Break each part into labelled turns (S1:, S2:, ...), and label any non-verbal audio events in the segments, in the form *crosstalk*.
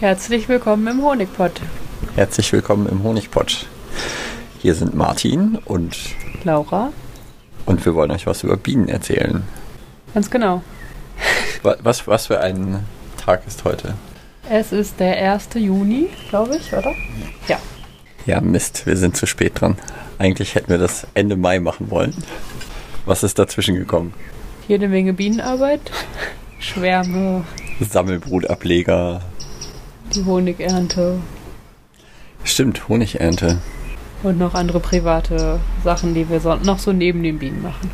S1: Herzlich willkommen im Honigpott.
S2: Herzlich willkommen im Honigpott. Hier sind Martin und
S1: Laura.
S2: Und wir wollen euch was über Bienen erzählen.
S1: Ganz genau.
S2: Was, was für ein Tag ist heute?
S1: Es ist der 1. Juni, glaube ich, oder? Ja.
S2: Ja, Mist, wir sind zu spät dran. Eigentlich hätten wir das Ende Mai machen wollen. Was ist dazwischen gekommen?
S1: Jede Menge Bienenarbeit, Schwärme,
S2: Sammelbrutableger,
S1: die Honigernte.
S2: Stimmt, Honigernte.
S1: Und noch andere private Sachen, die wir so, noch so neben den Bienen machen.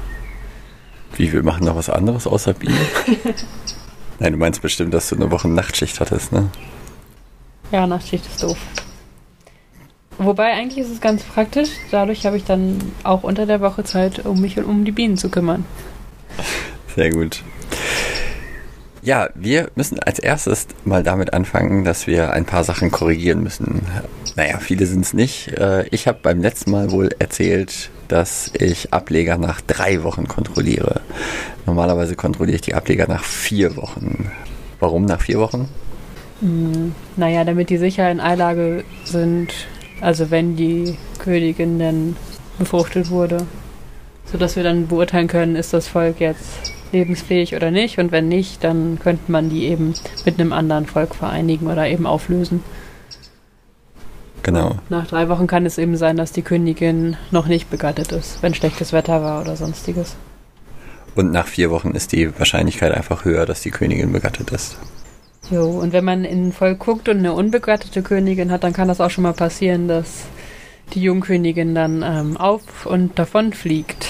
S2: Wie, wir machen noch was anderes außer Bienen? *laughs* Nein, du meinst bestimmt, dass du eine Woche Nachtschicht hattest, ne?
S1: Ja, Nachtschicht ist doof. Wobei eigentlich ist es ganz praktisch. Dadurch habe ich dann auch unter der Woche Zeit, um mich um die Bienen zu kümmern.
S2: Sehr gut. Ja, wir müssen als erstes mal damit anfangen, dass wir ein paar Sachen korrigieren müssen. Naja, viele sind es nicht. Äh, ich habe beim letzten Mal wohl erzählt, dass ich Ableger nach drei Wochen kontrolliere. Normalerweise kontrolliere ich die Ableger nach vier Wochen. Warum nach vier Wochen?
S1: Hm, naja, damit die sicher in Eilage sind, also wenn die Königin dann befruchtet wurde, sodass wir dann beurteilen können, ist das Volk jetzt lebensfähig oder nicht und wenn nicht, dann könnte man die eben mit einem anderen Volk vereinigen oder eben auflösen.
S2: Genau.
S1: Nach drei Wochen kann es eben sein, dass die Königin noch nicht begattet ist, wenn schlechtes Wetter war oder sonstiges.
S2: Und nach vier Wochen ist die Wahrscheinlichkeit einfach höher, dass die Königin begattet ist.
S1: Jo, und wenn man in ein Volk guckt und eine unbegattete Königin hat, dann kann das auch schon mal passieren, dass die Jungkönigin dann ähm, auf und davon fliegt.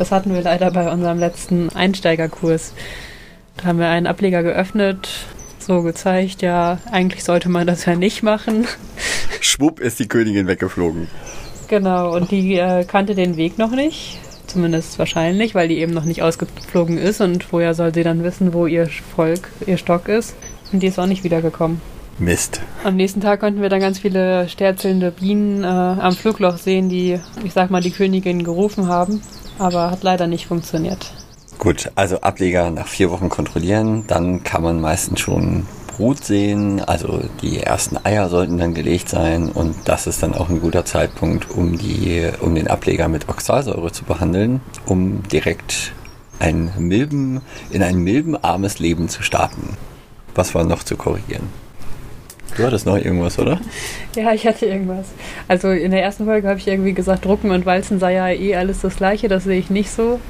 S1: Das hatten wir leider bei unserem letzten Einsteigerkurs. Da haben wir einen Ableger geöffnet, so gezeigt, ja, eigentlich sollte man das ja nicht machen. *laughs*
S2: Schwupp ist die Königin weggeflogen.
S1: Genau, und die äh, kannte den Weg noch nicht. Zumindest wahrscheinlich, weil die eben noch nicht ausgeflogen ist. Und woher soll sie dann wissen, wo ihr Volk, ihr Stock ist? Und die ist auch nicht wiedergekommen.
S2: Mist.
S1: Am nächsten Tag konnten wir dann ganz viele sterzelnde Bienen äh, am Flugloch sehen, die, ich sag mal, die Königin gerufen haben. Aber hat leider nicht funktioniert.
S2: Gut, also Ableger nach vier Wochen kontrollieren, dann kann man meistens schon Brut sehen, also die ersten Eier sollten dann gelegt sein und das ist dann auch ein guter Zeitpunkt, um, die, um den Ableger mit Oxalsäure zu behandeln, um direkt ein Milben, in ein milbenarmes Leben zu starten. Was war noch zu korrigieren? Du hattest noch irgendwas, oder?
S1: Ja, ich hatte irgendwas. Also in der ersten Folge habe ich irgendwie gesagt, Drucken und Walzen sei ja eh alles das Gleiche. Das sehe ich nicht so.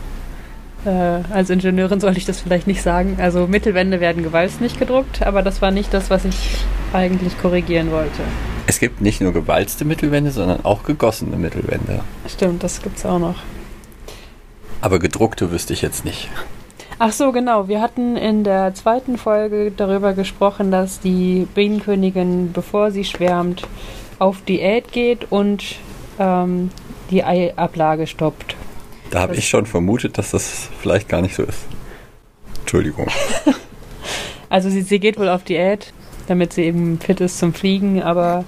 S1: Äh, als Ingenieurin sollte ich das vielleicht nicht sagen. Also Mittelwände werden gewalzt, nicht gedruckt, aber das war nicht das, was ich eigentlich korrigieren wollte.
S2: Es gibt nicht nur gewalzte Mittelwände, sondern auch gegossene Mittelwände.
S1: Stimmt, das gibt es auch noch.
S2: Aber gedruckte wüsste ich jetzt nicht.
S1: Ach so, genau. Wir hatten in der zweiten Folge darüber gesprochen, dass die Bienenkönigin, bevor sie schwärmt, auf Diät geht und ähm, die Eiablage stoppt.
S2: Da habe ich schon vermutet, dass das vielleicht gar nicht so ist. Entschuldigung. *laughs*
S1: also sie, sie geht wohl auf Diät, damit sie eben fit ist zum Fliegen, aber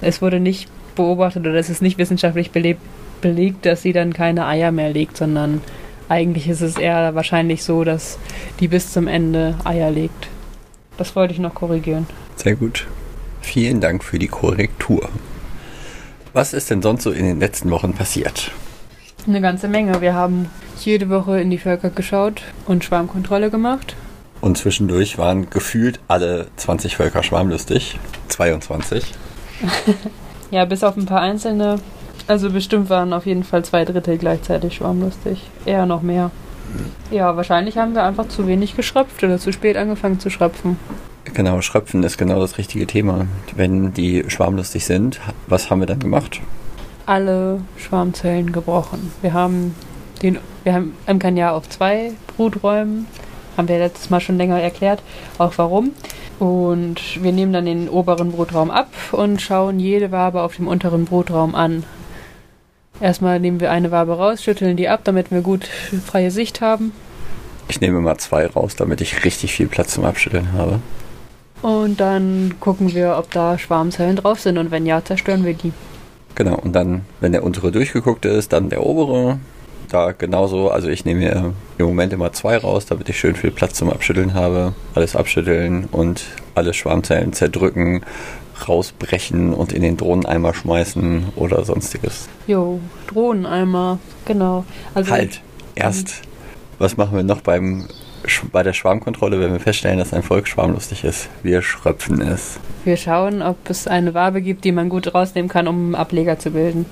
S1: es wurde nicht beobachtet oder es ist nicht wissenschaftlich belegt, belegt, dass sie dann keine Eier mehr legt, sondern eigentlich ist es eher wahrscheinlich so, dass die bis zum Ende Eier legt. Das wollte ich noch korrigieren.
S2: Sehr gut. Vielen Dank für die Korrektur. Was ist denn sonst so in den letzten Wochen passiert?
S1: Eine ganze Menge. Wir haben jede Woche in die Völker geschaut und Schwarmkontrolle gemacht.
S2: Und zwischendurch waren gefühlt alle 20 Völker schwarmlustig. 22. *laughs*
S1: ja, bis auf ein paar einzelne. Also bestimmt waren auf jeden Fall zwei Drittel gleichzeitig schwarmlustig. Eher noch mehr. Ja, wahrscheinlich haben wir einfach zu wenig geschröpft oder zu spät angefangen zu schröpfen.
S2: Genau, Schröpfen ist genau das richtige Thema. Wenn die schwarmlustig sind, was haben wir dann gemacht?
S1: Alle Schwarmzellen gebrochen. Wir haben den, wir haben im Jahr auf zwei Bruträumen, haben wir letztes Mal schon länger erklärt, auch warum. Und wir nehmen dann den oberen Brutraum ab und schauen jede Wabe auf dem unteren Brutraum an. Erstmal nehmen wir eine Wabe raus, schütteln die ab, damit wir gut freie Sicht haben.
S2: Ich nehme mal zwei raus, damit ich richtig viel Platz zum Abschütteln habe.
S1: Und dann gucken wir, ob da Schwarmzellen drauf sind und wenn ja, zerstören wir die.
S2: Genau, und dann, wenn der untere durchgeguckt ist, dann der obere da genauso, also ich nehme mir im Moment immer zwei raus, damit ich schön viel Platz zum Abschütteln habe. Alles abschütteln und alle Schwarmzellen zerdrücken, rausbrechen und in den Drohneneimer schmeißen oder sonstiges.
S1: Jo, Drohneneimer, genau.
S2: Also halt, erst, was machen wir noch beim bei der Schwarmkontrolle, wenn wir feststellen, dass ein Volk schwarmlustig ist. Wir schröpfen es.
S1: Wir schauen, ob es eine Wabe gibt, die man gut rausnehmen kann, um Ableger zu bilden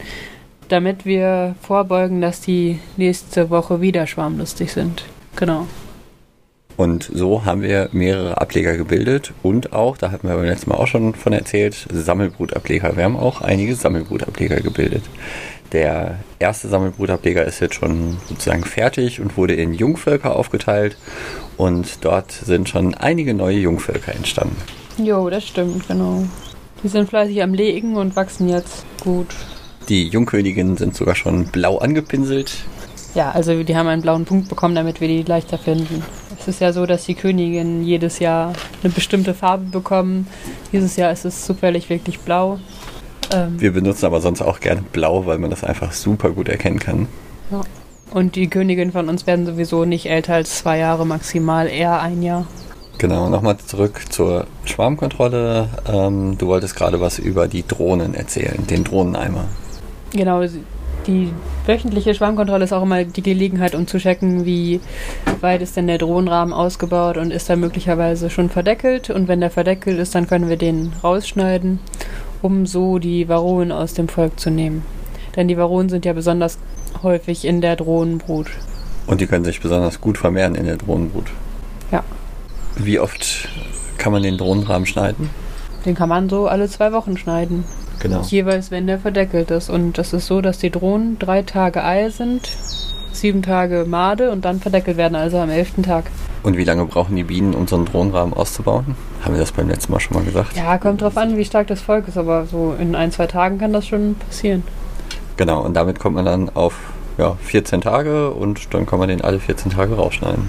S1: damit wir vorbeugen, dass die nächste Woche wieder schwarmlustig sind. Genau.
S2: Und so haben wir mehrere Ableger gebildet und auch, da hatten wir beim letzten Mal auch schon von erzählt, Sammelbrutableger. Wir haben auch einige Sammelbrutableger gebildet. Der erste Sammelbrutableger ist jetzt schon sozusagen fertig und wurde in Jungvölker aufgeteilt und dort sind schon einige neue Jungvölker entstanden.
S1: Jo, das stimmt, genau. Die sind fleißig am Legen und wachsen jetzt gut.
S2: Die Jungköniginnen sind sogar schon blau angepinselt.
S1: Ja, also die haben einen blauen Punkt bekommen, damit wir die leichter finden. Es ist ja so, dass die Königinnen jedes Jahr eine bestimmte Farbe bekommen. Dieses Jahr ist es zufällig wirklich blau.
S2: Ähm wir benutzen aber sonst auch gerne blau, weil man das einfach super gut erkennen kann.
S1: Ja. Und die Königinnen von uns werden sowieso nicht älter als zwei Jahre, maximal eher ein Jahr.
S2: Genau, nochmal zurück zur Schwarmkontrolle. Ähm, du wolltest gerade was über die Drohnen erzählen, den Drohneneimer.
S1: Genau, die wöchentliche Schwarmkontrolle ist auch immer die Gelegenheit, um zu checken, wie weit ist denn der Drohnenrahmen ausgebaut und ist er möglicherweise schon verdeckelt. Und wenn der verdeckelt ist, dann können wir den rausschneiden, um so die Varroen aus dem Volk zu nehmen. Denn die Varroen sind ja besonders häufig in der Drohnenbrut.
S2: Und die können sich besonders gut vermehren in der Drohnenbrut.
S1: Ja.
S2: Wie oft kann man den Drohnenrahmen schneiden?
S1: Den kann man so alle zwei Wochen schneiden.
S2: Genau.
S1: Jeweils, wenn der verdeckelt ist. Und das ist so, dass die Drohnen drei Tage Ei sind, sieben Tage Made und dann verdeckelt werden, also am elften Tag.
S2: Und wie lange brauchen die Bienen, um so einen Drohnenrahmen auszubauen? Haben wir das beim letzten Mal schon mal gesagt?
S1: Ja, kommt drauf an, wie stark das Volk ist, aber so in ein, zwei Tagen kann das schon passieren.
S2: Genau, und damit kommt man dann auf ja, 14 Tage und dann kann man den alle 14 Tage rausschneiden.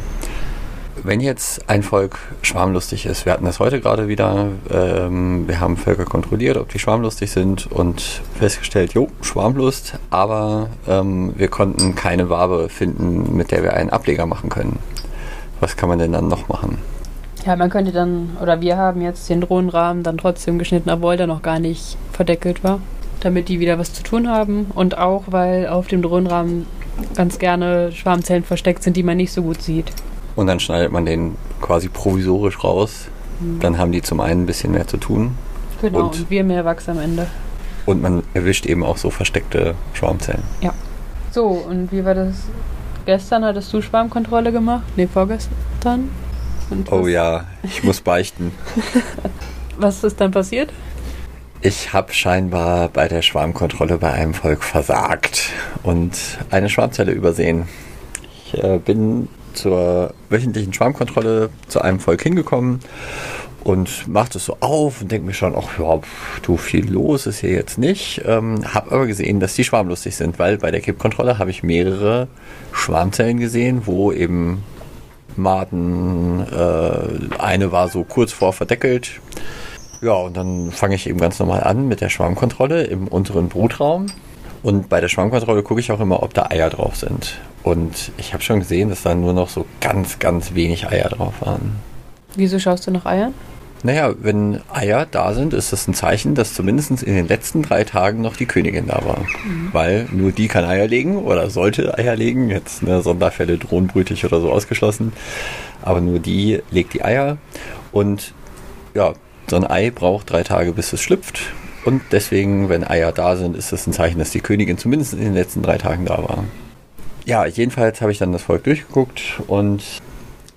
S2: Wenn jetzt ein Volk schwarmlustig ist, wir hatten das heute gerade wieder, ähm, wir haben Völker kontrolliert, ob die schwarmlustig sind und festgestellt, jo, Schwarmlust, aber ähm, wir konnten keine Wabe finden, mit der wir einen Ableger machen können. Was kann man denn dann noch machen?
S1: Ja, man könnte dann, oder wir haben jetzt den Drohnenrahmen dann trotzdem geschnitten, obwohl der noch gar nicht verdeckelt war, damit die wieder was zu tun haben und auch, weil auf dem Drohnenrahmen ganz gerne Schwarmzellen versteckt sind, die man nicht so gut sieht.
S2: Und dann schneidet man den quasi provisorisch raus. Mhm. Dann haben die zum einen ein bisschen mehr zu tun.
S1: Genau, und, und wir mehr Wachs am Ende.
S2: Und man erwischt eben auch so versteckte Schwarmzellen.
S1: Ja. So, und wie war das? Gestern hattest du Schwarmkontrolle gemacht? Ne, vorgestern?
S2: oh ja, ich muss beichten. *laughs*
S1: was ist dann passiert?
S2: Ich habe scheinbar bei der Schwarmkontrolle bei einem Volk versagt und eine Schwarmzelle übersehen. Ich äh, bin zur wöchentlichen Schwarmkontrolle zu einem Volk hingekommen und macht es so auf und denkt mir schon, ach ja, du viel los ist hier jetzt nicht. Ähm, hab aber gesehen, dass die schwarmlustig sind, weil bei der Kippkontrolle habe ich mehrere Schwarmzellen gesehen, wo eben Maden, äh, eine war so kurz vor verdeckelt. Ja, und dann fange ich eben ganz normal an mit der Schwarmkontrolle im unteren Brutraum. Und bei der Schwarmkontrolle gucke ich auch immer, ob da Eier drauf sind. Und ich habe schon gesehen, dass da nur noch so ganz, ganz wenig Eier drauf waren.
S1: Wieso schaust du nach Eiern?
S2: Naja, wenn Eier da sind, ist das ein Zeichen, dass zumindest in den letzten drei Tagen noch die Königin da war. Mhm. Weil nur die kann Eier legen oder sollte Eier legen. Jetzt ne, Sonderfälle drohnbrütig oder so ausgeschlossen. Aber nur die legt die Eier. Und ja, so ein Ei braucht drei Tage, bis es schlüpft. Und deswegen, wenn Eier da sind, ist das ein Zeichen, dass die Königin zumindest in den letzten drei Tagen da war ja, jedenfalls habe ich dann das Volk durchgeguckt und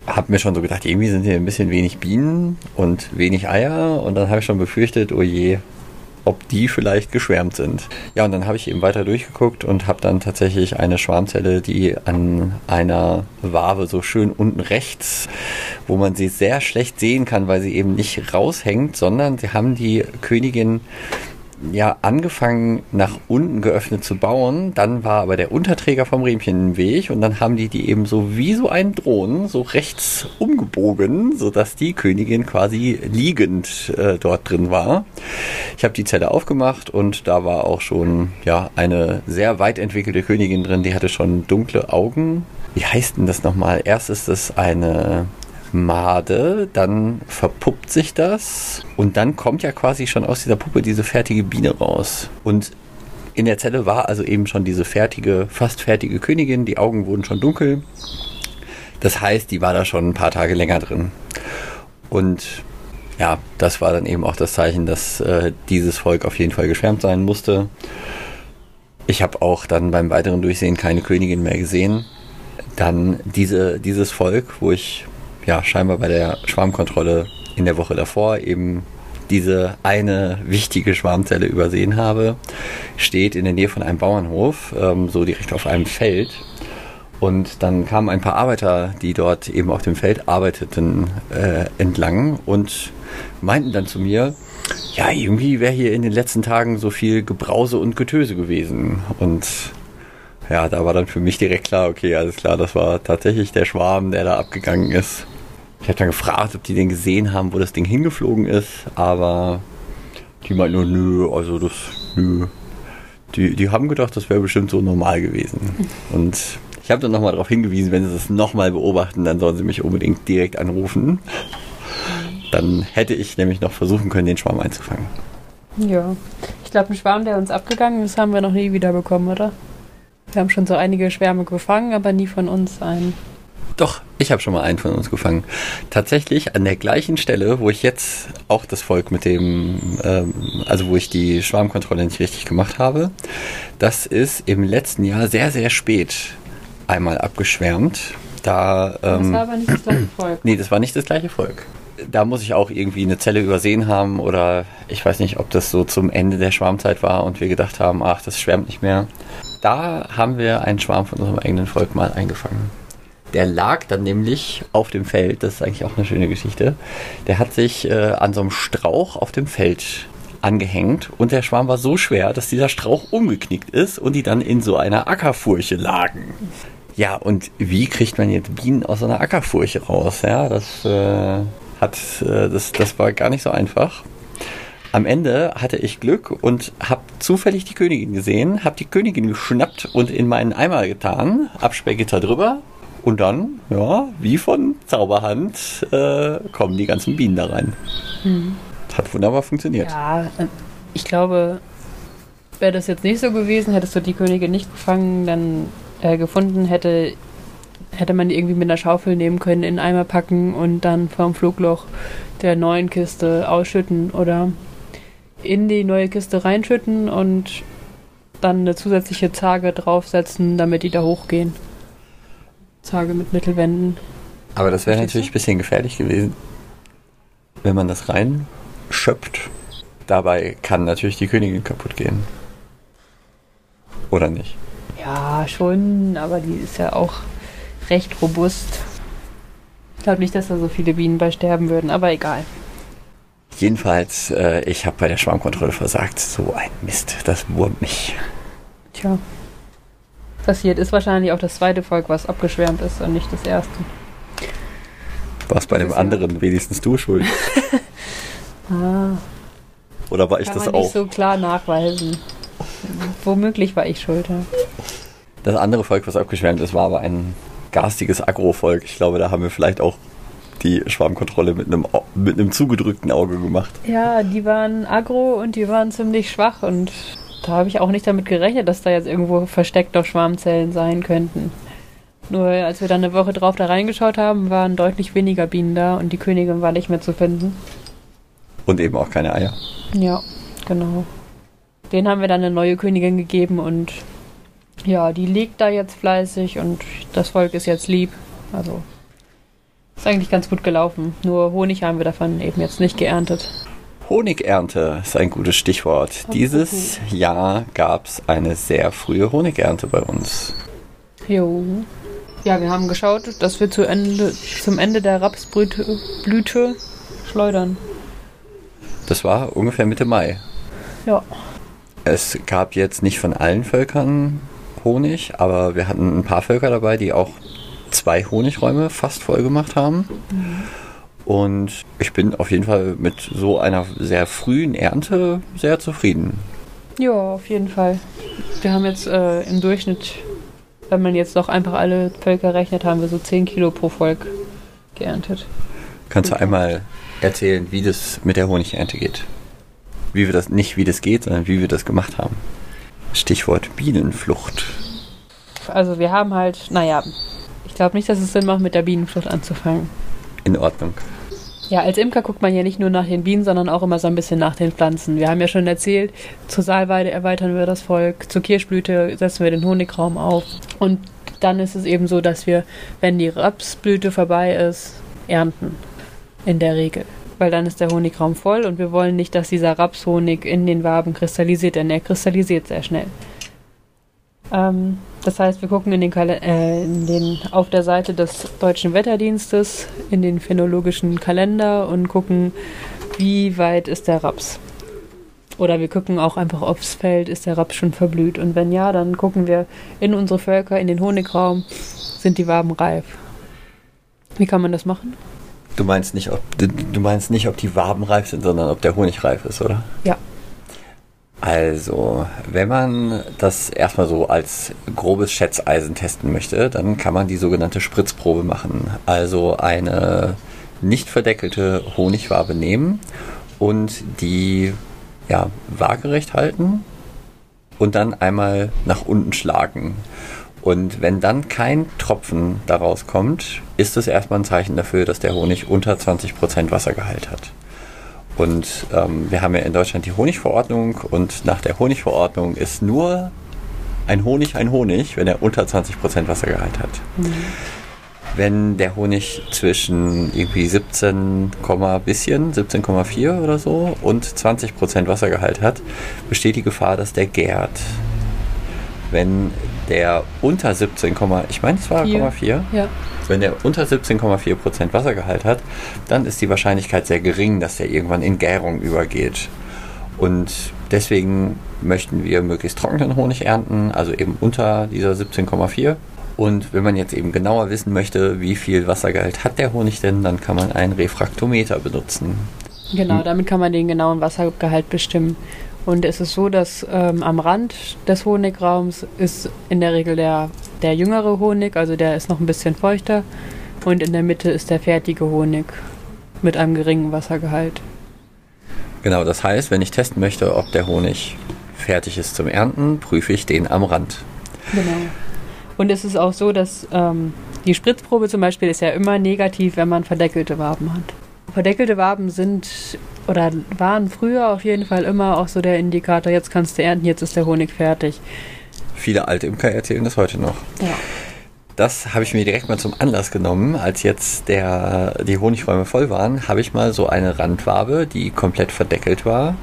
S2: habe mir schon so gedacht, irgendwie sind hier ein bisschen wenig Bienen und wenig Eier. Und dann habe ich schon befürchtet, oh je, ob die vielleicht geschwärmt sind. Ja, und dann habe ich eben weiter durchgeguckt und habe dann tatsächlich eine Schwarmzelle, die an einer Wabe so schön unten rechts, wo man sie sehr schlecht sehen kann, weil sie eben nicht raushängt, sondern sie haben die Königin ja angefangen nach unten geöffnet zu bauen. Dann war aber der Unterträger vom Riemchen im Weg und dann haben die die eben so wie so ein Drohnen so rechts umgebogen, sodass die Königin quasi liegend äh, dort drin war. Ich habe die Zelle aufgemacht und da war auch schon ja eine sehr weit entwickelte Königin drin, die hatte schon dunkle Augen. Wie heißt denn das nochmal? Erst ist es eine Made, dann verpuppt sich das und dann kommt ja quasi schon aus dieser Puppe diese fertige Biene raus. Und in der Zelle war also eben schon diese fertige, fast fertige Königin, die Augen wurden schon dunkel. Das heißt, die war da schon ein paar Tage länger drin. Und ja, das war dann eben auch das Zeichen, dass äh, dieses Volk auf jeden Fall geschwärmt sein musste. Ich habe auch dann beim weiteren Durchsehen keine Königin mehr gesehen. Dann diese, dieses Volk, wo ich ja scheinbar bei der Schwarmkontrolle in der Woche davor eben diese eine wichtige Schwarmzelle übersehen habe, steht in der Nähe von einem Bauernhof, ähm, so direkt auf einem Feld. Und dann kamen ein paar Arbeiter, die dort eben auf dem Feld arbeiteten, äh, entlang und meinten dann zu mir, ja, irgendwie wäre hier in den letzten Tagen so viel Gebrause und Getöse gewesen. Und ja, da war dann für mich direkt klar, okay, alles klar, das war tatsächlich der Schwarm, der da abgegangen ist. Ich habe dann gefragt, ob die den gesehen haben, wo das Ding hingeflogen ist, aber die meinten nur, nö, also das, nö. Die, die haben gedacht, das wäre bestimmt so normal gewesen. Und ich habe dann nochmal darauf hingewiesen, wenn sie das nochmal beobachten, dann sollen sie mich unbedingt direkt anrufen. Dann hätte ich nämlich noch versuchen können, den Schwarm einzufangen.
S1: Ja. Ich glaube, ein Schwarm, der uns abgegangen ist, haben wir noch nie wieder bekommen, oder? Wir haben schon so einige Schwärme gefangen, aber nie von uns einen.
S2: Doch, ich habe schon mal einen von uns gefangen. Tatsächlich an der gleichen Stelle, wo ich jetzt auch das Volk mit dem, ähm, also wo ich die Schwarmkontrolle nicht richtig gemacht habe. Das ist im letzten Jahr sehr, sehr spät einmal abgeschwärmt. Da, ähm, das war aber nicht das gleiche *clears throat* Volk. Nee, das war nicht das gleiche Volk. Da muss ich auch irgendwie eine Zelle übersehen haben oder ich weiß nicht, ob das so zum Ende der Schwarmzeit war und wir gedacht haben, ach, das schwärmt nicht mehr. Da haben wir einen Schwarm von unserem eigenen Volk mal eingefangen. Der lag dann nämlich auf dem Feld, das ist eigentlich auch eine schöne Geschichte. Der hat sich äh, an so einem Strauch auf dem Feld angehängt und der Schwarm war so schwer, dass dieser Strauch umgeknickt ist und die dann in so einer Ackerfurche lagen. Ja, und wie kriegt man jetzt Bienen aus einer Ackerfurche raus? Ja, das äh, hat, äh, das, das war gar nicht so einfach. Am Ende hatte ich Glück und habe zufällig die Königin gesehen, habe die Königin geschnappt und in meinen Eimer getan, Absperrgitter drüber und dann, ja, wie von Zauberhand, äh, kommen die ganzen Bienen da rein. Mhm. Hat wunderbar funktioniert.
S1: Ja, äh, ich glaube, wäre das jetzt nicht so gewesen, hättest du die Königin nicht gefangen, dann äh, gefunden, hätte, hätte man die irgendwie mit einer Schaufel nehmen können, in einen Eimer packen und dann vom Flugloch der neuen Kiste ausschütten oder in die neue Kiste reinschütten und dann eine zusätzliche Zarge draufsetzen, damit die da hochgehen. Tage mit Mittelwänden.
S2: Aber das wäre natürlich ein bisschen gefährlich gewesen, wenn man das reinschöpft. Dabei kann natürlich die Königin kaputt gehen. Oder nicht?
S1: Ja, schon, aber die ist ja auch recht robust. Ich glaube nicht, dass da so viele Bienen bei sterben würden, aber egal.
S2: Jedenfalls, äh, ich habe bei der Schwarmkontrolle versagt. So ein Mist, das wurmt mich.
S1: Tja passiert. Ist wahrscheinlich auch das zweite Volk, was abgeschwärmt ist und nicht das erste.
S2: Was bei dem anderen wenigstens du schuld? *laughs* ah. Oder war ich
S1: Kann
S2: das
S1: man
S2: auch?
S1: nicht so klar nachweisen. Womöglich war ich schuld.
S2: Das andere Volk, was abgeschwärmt ist, war aber ein garstiges Agro-Volk. Ich glaube, da haben wir vielleicht auch die Schwarmkontrolle mit einem, mit einem zugedrückten Auge gemacht.
S1: Ja, die waren agro und die waren ziemlich schwach und da habe ich auch nicht damit gerechnet, dass da jetzt irgendwo versteckt noch Schwarmzellen sein könnten. Nur als wir dann eine Woche drauf da reingeschaut haben, waren deutlich weniger Bienen da und die Königin war nicht mehr zu finden.
S2: Und eben auch keine Eier.
S1: Ja, genau. Den haben wir dann eine neue Königin gegeben und ja, die liegt da jetzt fleißig und das Volk ist jetzt lieb. Also ist eigentlich ganz gut gelaufen. Nur Honig haben wir davon eben jetzt nicht geerntet.
S2: Honigernte ist ein gutes Stichwort. Dieses Jahr gab es eine sehr frühe Honigernte bei uns.
S1: Jo. Ja, wir haben geschaut, dass wir zu Ende, zum Ende der Rapsblüte Blüte schleudern.
S2: Das war ungefähr Mitte Mai.
S1: Ja.
S2: Es gab jetzt nicht von allen Völkern Honig, aber wir hatten ein paar Völker dabei, die auch zwei Honigräume fast voll gemacht haben. Mhm. Und ich bin auf jeden Fall mit so einer sehr frühen Ernte sehr zufrieden.
S1: Ja, auf jeden Fall. Wir haben jetzt äh, im Durchschnitt, wenn man jetzt noch einfach alle Völker rechnet, haben wir so 10 Kilo pro Volk geerntet.
S2: Kannst du einmal erzählen, wie das mit der Honigernte geht? Wie wir das, nicht wie das geht, sondern wie wir das gemacht haben. Stichwort Bienenflucht.
S1: Also wir haben halt, naja, ich glaube nicht, dass es Sinn macht, mit der Bienenflucht anzufangen.
S2: In Ordnung.
S1: Ja, als Imker guckt man ja nicht nur nach den Bienen, sondern auch immer so ein bisschen nach den Pflanzen. Wir haben ja schon erzählt, zur Saalweide erweitern wir das Volk, zur Kirschblüte setzen wir den Honigraum auf. Und dann ist es eben so, dass wir, wenn die Rapsblüte vorbei ist, ernten. In der Regel. Weil dann ist der Honigraum voll und wir wollen nicht, dass dieser Rapshonig in den Waben kristallisiert, denn er kristallisiert sehr schnell. Ähm, das heißt, wir gucken in den, äh, in den, auf der Seite des Deutschen Wetterdienstes in den phänologischen Kalender und gucken, wie weit ist der Raps. Oder wir gucken auch einfach aufs Feld, ist der Raps schon verblüht. Und wenn ja, dann gucken wir in unsere Völker, in den Honigraum, sind die Waben reif. Wie kann man das machen?
S2: Du meinst nicht, ob du meinst nicht, ob die Waben reif sind, sondern ob der Honig reif ist, oder?
S1: Ja.
S2: Also, wenn man das erstmal so als grobes Schätzeisen testen möchte, dann kann man die sogenannte Spritzprobe machen. Also eine nicht verdeckelte Honigwabe nehmen und die ja, waagerecht halten und dann einmal nach unten schlagen. Und wenn dann kein Tropfen daraus kommt, ist es erstmal ein Zeichen dafür, dass der Honig unter 20% Wassergehalt hat. Und ähm, wir haben ja in Deutschland die Honigverordnung und nach der Honigverordnung ist nur ein Honig ein Honig, wenn er unter 20% Wassergehalt hat. Mhm. Wenn der Honig zwischen irgendwie 17, bisschen, 17,4 oder so und 20% Wassergehalt hat, besteht die Gefahr, dass der gärt. Wenn der unter 17, ich meine, es war 4. Ja. Wenn der unter 17,4% Wassergehalt hat, dann ist die Wahrscheinlichkeit sehr gering, dass der irgendwann in Gärung übergeht. Und deswegen möchten wir möglichst trockenen Honig ernten, also eben unter dieser 17,4. Und wenn man jetzt eben genauer wissen möchte, wie viel Wassergehalt hat der Honig denn, dann kann man einen Refraktometer benutzen.
S1: Genau, damit kann man den genauen Wassergehalt bestimmen. Und es ist so, dass ähm, am Rand des Honigraums ist in der Regel der, der jüngere Honig, also der ist noch ein bisschen feuchter. Und in der Mitte ist der fertige Honig mit einem geringen Wassergehalt.
S2: Genau, das heißt, wenn ich testen möchte, ob der Honig fertig ist zum Ernten, prüfe ich den am Rand.
S1: Genau. Und es ist auch so, dass ähm, die Spritzprobe zum Beispiel ist ja immer negativ, wenn man verdeckelte Waben hat. Verdeckelte Waben sind oder waren früher auf jeden Fall immer auch so der Indikator, jetzt kannst du ernten, jetzt ist der Honig fertig.
S2: Viele alte Imker erzählen das heute noch.
S1: Ja.
S2: Das habe ich mir direkt mal zum Anlass genommen, als jetzt der, die Honigräume voll waren, habe ich mal so eine Randwabe, die komplett verdeckelt war,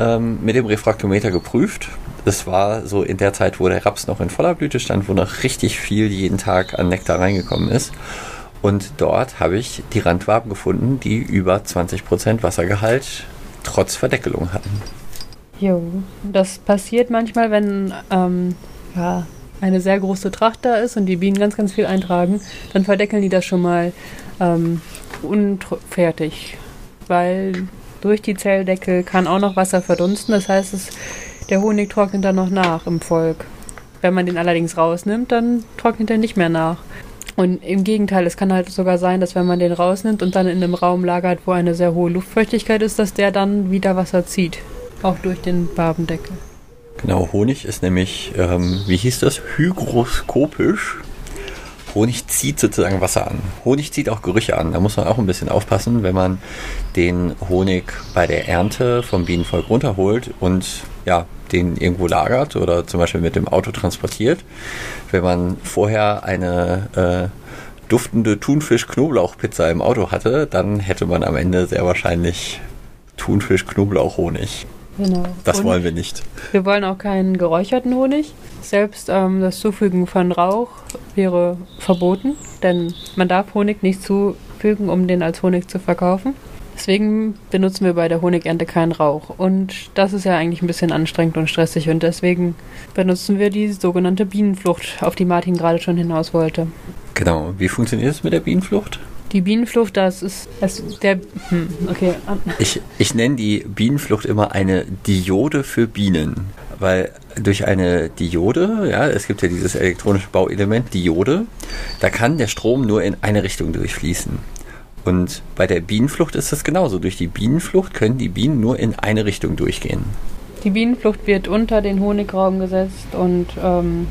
S2: ähm, mit dem Refraktometer geprüft. Das war so in der Zeit, wo der Raps noch in voller Blüte stand, wo noch richtig viel jeden Tag an Nektar reingekommen ist. Und dort habe ich die Randwaben gefunden, die über 20% Wassergehalt trotz Verdeckelung hatten.
S1: Jo, das passiert manchmal, wenn ähm, ja, eine sehr große Tracht da ist und die Bienen ganz, ganz viel eintragen, dann verdeckeln die das schon mal ähm, unfertig. Weil durch die Zelldeckel kann auch noch Wasser verdunsten. Das heißt, es, der Honig trocknet dann noch nach im Volk. Wenn man den allerdings rausnimmt, dann trocknet er nicht mehr nach. Und im Gegenteil, es kann halt sogar sein, dass wenn man den rausnimmt und dann in einem Raum lagert, wo eine sehr hohe Luftfeuchtigkeit ist, dass der dann wieder Wasser zieht. Auch durch den Barbendeckel.
S2: Genau, Honig ist nämlich, ähm, wie hieß das, hygroskopisch. Honig zieht sozusagen Wasser an. Honig zieht auch Gerüche an. Da muss man auch ein bisschen aufpassen, wenn man den Honig bei der Ernte vom Bienenvolk runterholt und ja, den irgendwo lagert oder zum Beispiel mit dem Auto transportiert. Wenn man vorher eine äh, duftende Thunfisch-Knoblauch-Pizza im Auto hatte, dann hätte man am Ende sehr wahrscheinlich Thunfisch-Knoblauch-Honig.
S1: Genau.
S2: Das Honig. wollen wir nicht.
S1: Wir wollen auch keinen geräucherten Honig. Selbst ähm, das Zufügen von Rauch wäre verboten, denn man darf Honig nicht zu einfügen, um den als Honig zu verkaufen. Deswegen benutzen wir bei der Honigernte keinen Rauch. Und das ist ja eigentlich ein bisschen anstrengend und stressig. Und deswegen benutzen wir die sogenannte Bienenflucht, auf die Martin gerade schon hinaus wollte.
S2: Genau. Wie funktioniert es mit der Bienenflucht?
S1: Die Bienenflucht, das ist, das ist der. Hm, okay.
S2: Ich, ich nenne die Bienenflucht immer eine Diode für Bienen. Weil durch eine Diode, ja, es gibt ja dieses elektronische Bauelement Diode, da kann der Strom nur in eine Richtung durchfließen. Und bei der Bienenflucht ist das genauso. Durch die Bienenflucht können die Bienen nur in eine Richtung durchgehen.
S1: Die Bienenflucht wird unter den Honigraum gesetzt und ähm,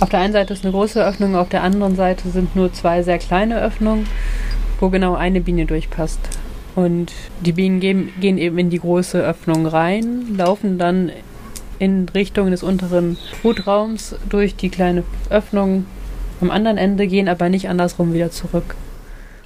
S1: auf der einen Seite ist eine große Öffnung, auf der anderen Seite sind nur zwei sehr kleine Öffnungen, wo genau eine Biene durchpasst. Und die Bienen gehen, gehen eben in die große Öffnung rein, laufen dann in Richtung des unteren Brutraums durch die kleine Öffnung am anderen Ende, gehen aber nicht andersrum wieder zurück.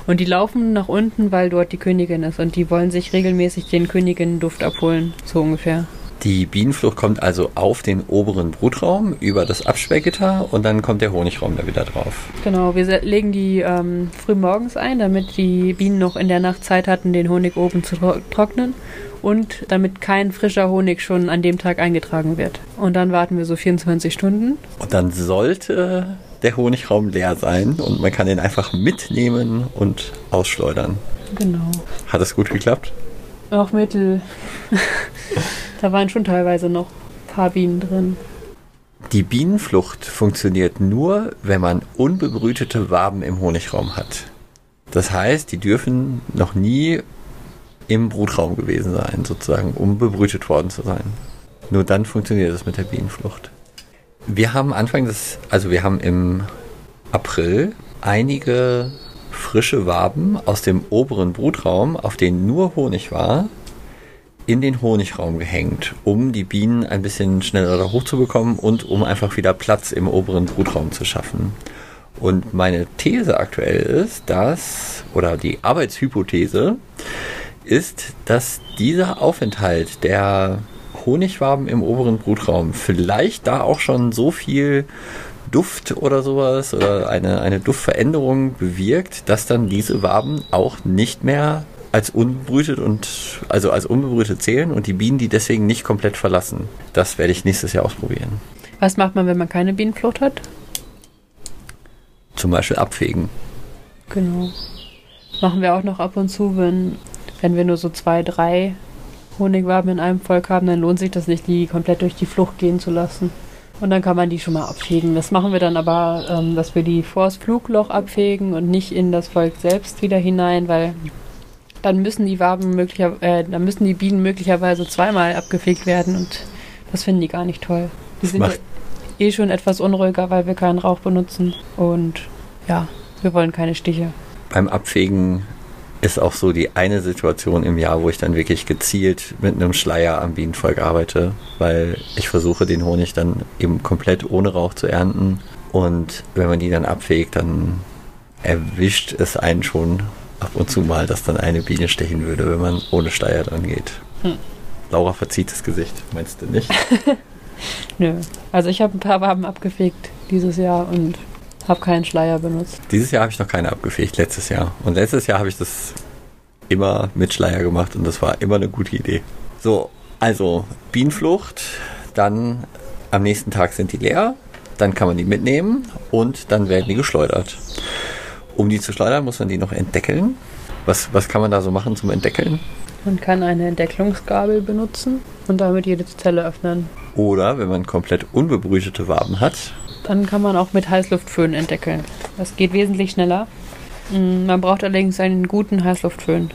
S1: Und die laufen nach unten, weil dort die Königin ist. Und die wollen sich regelmäßig den Königinnenduft abholen, so ungefähr.
S2: Die Bienenflucht kommt also auf den oberen Brutraum über das Absperrgitter und dann kommt der Honigraum da wieder drauf.
S1: Genau, wir legen die ähm, früh morgens ein, damit die Bienen noch in der Nacht Zeit hatten, den Honig oben zu trocknen und damit kein frischer Honig schon an dem Tag eingetragen wird. Und dann warten wir so 24 Stunden.
S2: Und dann sollte der Honigraum leer sein und man kann den einfach mitnehmen und ausschleudern.
S1: Genau.
S2: Hat es gut geklappt?
S1: Auch mittel. *laughs* da waren schon teilweise noch ein paar Bienen drin.
S2: Die Bienenflucht funktioniert nur, wenn man unbebrütete Waben im Honigraum hat. Das heißt, die dürfen noch nie im Brutraum gewesen sein, sozusagen, um bebrütet worden zu sein. Nur dann funktioniert es mit der Bienenflucht. Wir haben Anfang des, also wir haben im April einige frische Waben aus dem oberen Brutraum, auf denen nur Honig war, in den Honigraum gehängt, um die Bienen ein bisschen schneller da hochzubekommen und um einfach wieder Platz im oberen Brutraum zu schaffen. Und meine These aktuell ist, dass, oder die Arbeitshypothese ist, dass dieser Aufenthalt der Honigwaben im oberen Brutraum vielleicht da auch schon so viel Duft oder sowas oder eine, eine Duftveränderung bewirkt, dass dann diese Waben auch nicht mehr als unbebrütet und also als unbebrütet zählen und die Bienen die deswegen nicht komplett verlassen. Das werde ich nächstes Jahr ausprobieren.
S1: Was macht man, wenn man keine Bienenflucht hat?
S2: Zum Beispiel abfegen.
S1: Genau. Machen wir auch noch ab und zu, wenn, wenn wir nur so zwei, drei Honigwaben in einem Volk haben, dann lohnt sich das nicht, die komplett durch die Flucht gehen zu lassen. Und dann kann man die schon mal abfegen. Das machen wir dann aber, ähm, dass wir die vors Flugloch abfegen und nicht in das Volk selbst wieder hinein, weil dann müssen die Waben möglicher, äh, dann müssen die Bienen möglicherweise zweimal abgefegt werden und das finden die gar nicht toll. Die sind ja eh schon etwas unruhiger, weil wir keinen Rauch benutzen und ja, wir wollen keine Stiche.
S2: Beim Abfegen ist auch so die eine Situation im Jahr, wo ich dann wirklich gezielt mit einem Schleier am Bienenvolk arbeite, weil ich versuche, den Honig dann eben komplett ohne Rauch zu ernten. Und wenn man die dann abfegt, dann erwischt es einen schon ab und zu mal, dass dann eine Biene stechen würde, wenn man ohne Schleier dran geht. Hm. Laura verzieht das Gesicht, meinst du nicht? *laughs*
S1: Nö. Also ich habe ein paar Waben abgefegt dieses Jahr und habe keinen Schleier benutzt.
S2: Dieses Jahr habe ich noch keine abgefegt, letztes Jahr. Und letztes Jahr habe ich das immer mit Schleier gemacht und das war immer eine gute Idee. So, also Bienenflucht, dann am nächsten Tag sind die leer, dann kann man die mitnehmen und dann werden die geschleudert. Um die zu schleudern, muss man die noch entdeckeln. Was, was kann man da so machen zum Entdeckeln?
S1: Man kann eine Entdecklungsgabel benutzen und damit jede Zelle öffnen.
S2: Oder wenn man komplett unbebrütete Waben hat,
S1: dann kann man auch mit Heißluftföhn entdeckeln. Das geht wesentlich schneller. Mm, man braucht allerdings einen guten Heißluftföhn,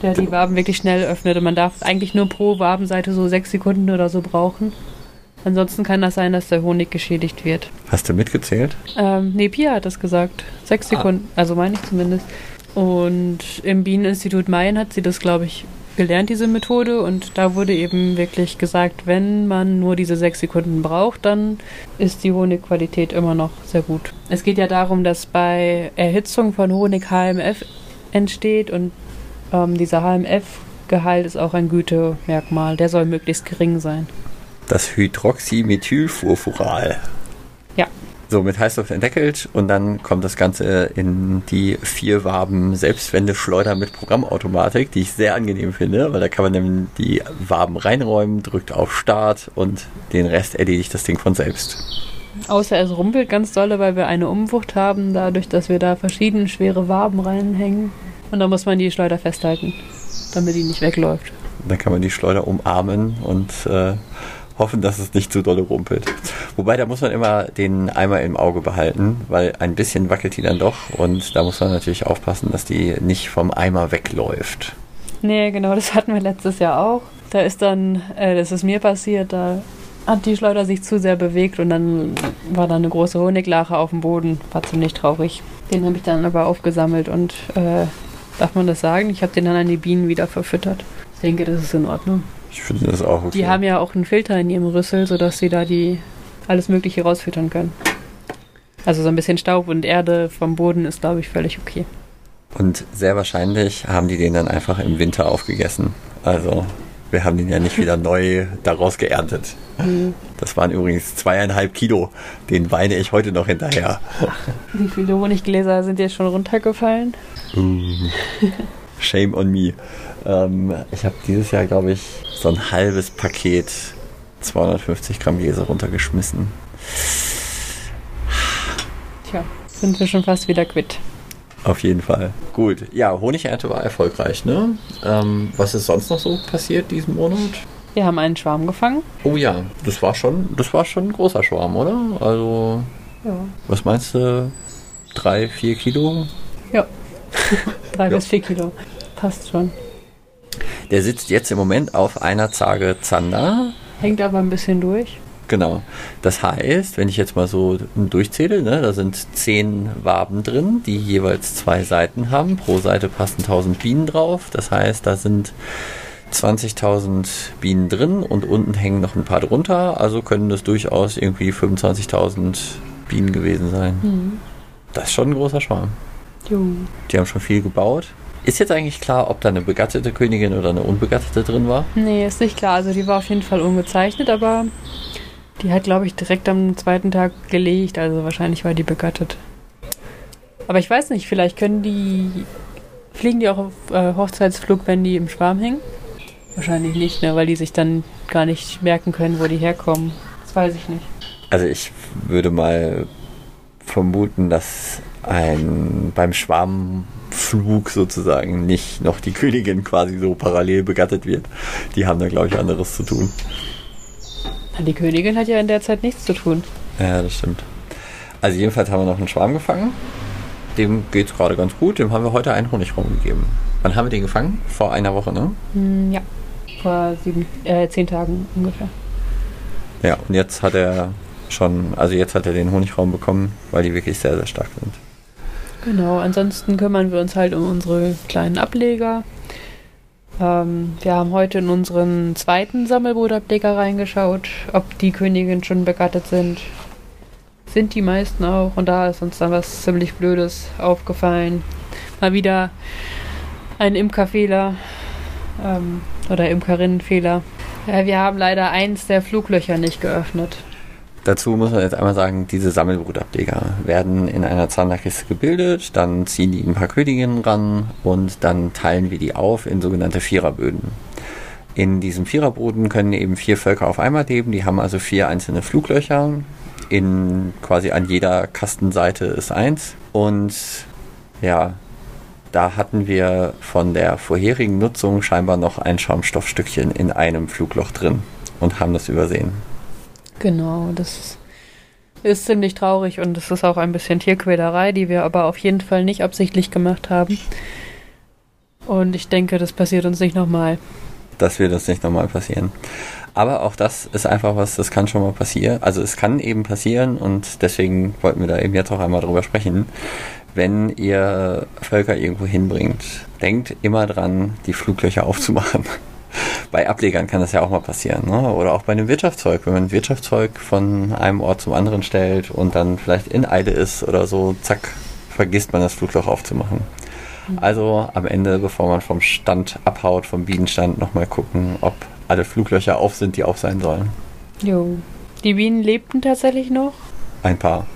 S1: der die Waben wirklich schnell öffnet. Und man darf eigentlich nur pro Wabenseite so sechs Sekunden oder so brauchen. Ansonsten kann das sein, dass der Honig geschädigt wird.
S2: Hast du mitgezählt?
S1: Ähm, nee, Pia hat das gesagt. Sechs ah. Sekunden, ah. also meine ich zumindest. Und im Bieneninstitut Mayen hat sie das, glaube ich, gelernt, diese Methode. Und da wurde eben wirklich gesagt, wenn man nur diese sechs Sekunden braucht, dann ist die Honigqualität immer noch sehr gut. Es geht ja darum, dass bei Erhitzung von Honig HMF entsteht und ähm, dieser HMF-Gehalt ist auch ein Gütemerkmal. Der soll möglichst gering sein.
S2: Das Hydroxymethylfurfural.
S1: Ja.
S2: So, mit Heißluft entdeckelt und dann kommt das Ganze in die vier Waben Selbstwendeschleuder mit Programmautomatik, die ich sehr angenehm finde, weil da kann man nämlich die Waben reinräumen, drückt auf Start und den Rest erledigt das Ding von selbst.
S1: Außer es rumpelt ganz dolle, weil wir eine Umwucht haben, dadurch, dass wir da verschiedene schwere Waben reinhängen. Und da muss man die Schleuder festhalten, damit die nicht wegläuft.
S2: Dann kann man die Schleuder umarmen und äh, hoffen, dass es nicht zu dolle rumpelt. Wobei, da muss man immer den Eimer im Auge behalten, weil ein bisschen wackelt die dann doch und da muss man natürlich aufpassen, dass die nicht vom Eimer wegläuft.
S1: Nee, genau, das hatten wir letztes Jahr auch. Da ist dann, äh, das ist mir passiert, da hat die Schleuder sich zu sehr bewegt und dann war da eine große Honiglache auf dem Boden. War ziemlich traurig. Den habe ich dann aber aufgesammelt und äh, darf man das sagen? Ich habe den dann an die Bienen wieder verfüttert. Ich denke, das ist in Ordnung.
S2: Ich finde das auch okay.
S1: Die haben ja auch einen Filter in ihrem Rüssel, sodass sie da die alles Mögliche rausfüttern können. Also so ein bisschen Staub und Erde vom Boden ist, glaube ich, völlig okay.
S2: Und sehr wahrscheinlich haben die den dann einfach im Winter aufgegessen. Also wir haben den ja nicht wieder *laughs* neu daraus geerntet. Mhm. Das waren übrigens zweieinhalb Kilo. Den weine ich heute noch hinterher.
S1: Ach, wie viele Honiggläser sind jetzt schon runtergefallen?
S2: Uh, *laughs* shame on me. Ähm, ich habe dieses Jahr, glaube ich, so ein halbes Paket 250 Gramm Gläser runtergeschmissen.
S1: Tja, sind wir schon fast wieder quitt.
S2: Auf jeden Fall. Gut. Ja, Honigernte war erfolgreich, ne? Ähm, was ist sonst noch so passiert diesen Monat?
S1: Wir haben einen Schwarm gefangen.
S2: Oh ja, das war schon, das war schon ein großer Schwarm, oder? Also. Ja. Was meinst du? Drei, vier Kilo?
S1: Ja. *laughs* Drei bis vier Kilo. Passt schon.
S2: Der sitzt jetzt im Moment auf einer Zage Zander.
S1: Hängt aber ein bisschen durch.
S2: Genau. Das heißt, wenn ich jetzt mal so durchzähle, ne, da sind zehn Waben drin, die jeweils zwei Seiten haben. Pro Seite passen 1000 Bienen drauf. Das heißt, da sind 20.000 Bienen drin und unten hängen noch ein paar drunter. Also können das durchaus irgendwie 25.000 Bienen gewesen sein. Mhm. Das ist schon ein großer Schwarm. Jo. Die haben schon viel gebaut. Ist jetzt eigentlich klar, ob da eine begattete Königin oder eine unbegattete drin war?
S1: Nee, ist nicht klar. Also die war auf jeden Fall ungezeichnet, aber die hat, glaube ich, direkt am zweiten Tag gelegt. Also wahrscheinlich war die begattet. Aber ich weiß nicht, vielleicht können die. Fliegen die auch auf äh, Hochzeitsflug, wenn die im Schwarm hängen? Wahrscheinlich nicht, ne? weil die sich dann gar nicht merken können, wo die herkommen. Das weiß ich nicht.
S2: Also ich würde mal vermuten, dass ein beim Schwarmflug sozusagen nicht noch die Königin quasi so parallel begattet wird. Die haben da, glaube ich, anderes zu tun.
S1: Die Königin hat ja in der Zeit nichts zu tun.
S2: Ja, das stimmt. Also jedenfalls haben wir noch einen Schwarm gefangen. Dem geht es gerade ganz gut. Dem haben wir heute einen Honigraum gegeben. Wann haben wir den gefangen? Vor einer Woche, ne?
S1: Hm, ja, vor sieben, äh, zehn Tagen ungefähr.
S2: Ja, und jetzt hat er schon, also jetzt hat er den Honigraum bekommen, weil die wirklich sehr, sehr stark sind.
S1: Genau, ansonsten kümmern wir uns halt um unsere kleinen Ableger. Ähm, wir haben heute in unseren zweiten Sammelbrutableger reingeschaut, ob die Königinnen schon begattet sind. Sind die meisten auch. Und da ist uns dann was ziemlich Blödes aufgefallen. Mal wieder ein Imkerfehler ähm, oder Imkerinnenfehler. Ja, wir haben leider eins der Fluglöcher nicht geöffnet.
S2: Dazu muss man jetzt einmal sagen, diese Sammelbrutableger werden in einer Zahnlerkiste gebildet, dann ziehen die ein paar Königinnen ran und dann teilen wir die auf in sogenannte Viererböden. In diesem Viererboden können eben vier Völker auf einmal leben, die haben also vier einzelne Fluglöcher. In quasi an jeder Kastenseite ist eins. Und ja, da hatten wir von der vorherigen Nutzung scheinbar noch ein Schaumstoffstückchen in einem Flugloch drin und haben das übersehen.
S1: Genau, das ist ziemlich traurig und es ist auch ein bisschen Tierquälerei, die wir aber auf jeden Fall nicht absichtlich gemacht haben. Und ich denke, das passiert uns nicht nochmal.
S2: Das wird uns nicht nochmal passieren. Aber auch das ist einfach was, das kann schon mal passieren. Also es kann eben passieren und deswegen wollten wir da eben jetzt auch einmal drüber sprechen. Wenn ihr Völker irgendwo hinbringt, denkt immer dran, die Fluglöcher aufzumachen bei Ablegern kann das ja auch mal passieren. Ne? Oder auch bei einem Wirtschaftszeug, wenn man ein Wirtschaftszeug von einem Ort zum anderen stellt und dann vielleicht in Eile ist oder so, zack, vergisst man das Flugloch aufzumachen. Mhm. Also am Ende, bevor man vom Stand abhaut, vom Bienenstand, nochmal gucken, ob alle Fluglöcher auf sind, die auf sein sollen.
S1: Jo. Die Bienen lebten tatsächlich noch?
S2: Ein paar.